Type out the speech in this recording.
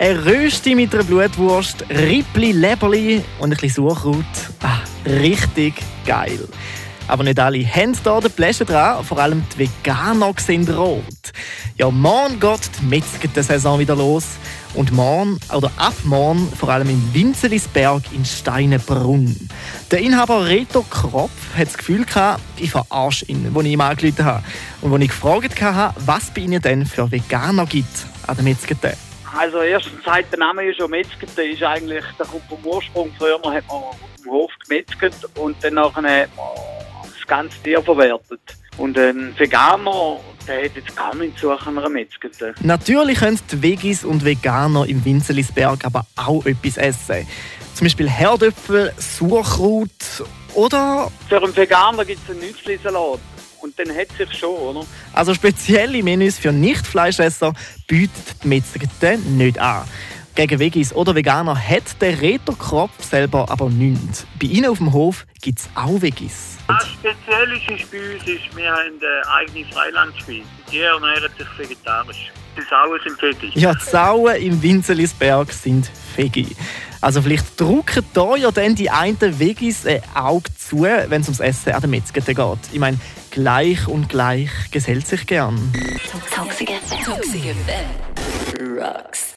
Eine Rösti mit einer Blutwurst, Rippli, Leberli und ein bisschen Sauerkraut. Ah, richtig geil. Aber nicht alle haben hier den Pläschen dran, vor allem die Veganer sind rot. Ja, morgen geht die Metzger-Saison wieder los. Und morgen, oder ab morgen, vor allem in Winzelisberg in Steinenbrunn. Der Inhaber Reto Kropf hat das Gefühl gehabt, ich verarsche ihn, als ich ihm angerufen habe. Und als ich gefragt habe, was bei ihnen denn für Veganer gibt an der Metzger. Also erstens sagt der Name ja schon Metzger, ist eigentlich, der kommt vom Ursprung. Früher hat man auf dem Hof gemetzget und dann nachher hat man das ganze Tier verwertet. Und ein Veganer, der hat jetzt gar nichts zu einer Metzger. Natürlich können die Vegis und Veganer im Winzelisberg aber auch etwas essen. Zum Beispiel Herdöpfel, Sauerkraut oder... Für einen Veganer gibt es einen Nützli-Salat. Und dann hat sich schon, oder? Also spezielle Menüs für Nicht-Fleischesser bietet die Metzger nicht an. Gegen Vegis oder Veganer hat der Reto Kropf selber aber nichts. Bei ihnen auf dem Hof gibt es auch Vegis. Was speziell ist bei uns, ist, wir haben eigene Freilandspeise. Die ernähren sich vegetarisch. Die Sauen sind Veggie. Ja, die Sauen im Winzelisberg sind Veggie. Also vielleicht drucken da ja dann die einen Veggies ein Auge zu, wenn es ums Essen an der Metzger geht. Ich meine, gleich und gleich gesellt sich gern. Toxic FM. Toxic FM. Rocks.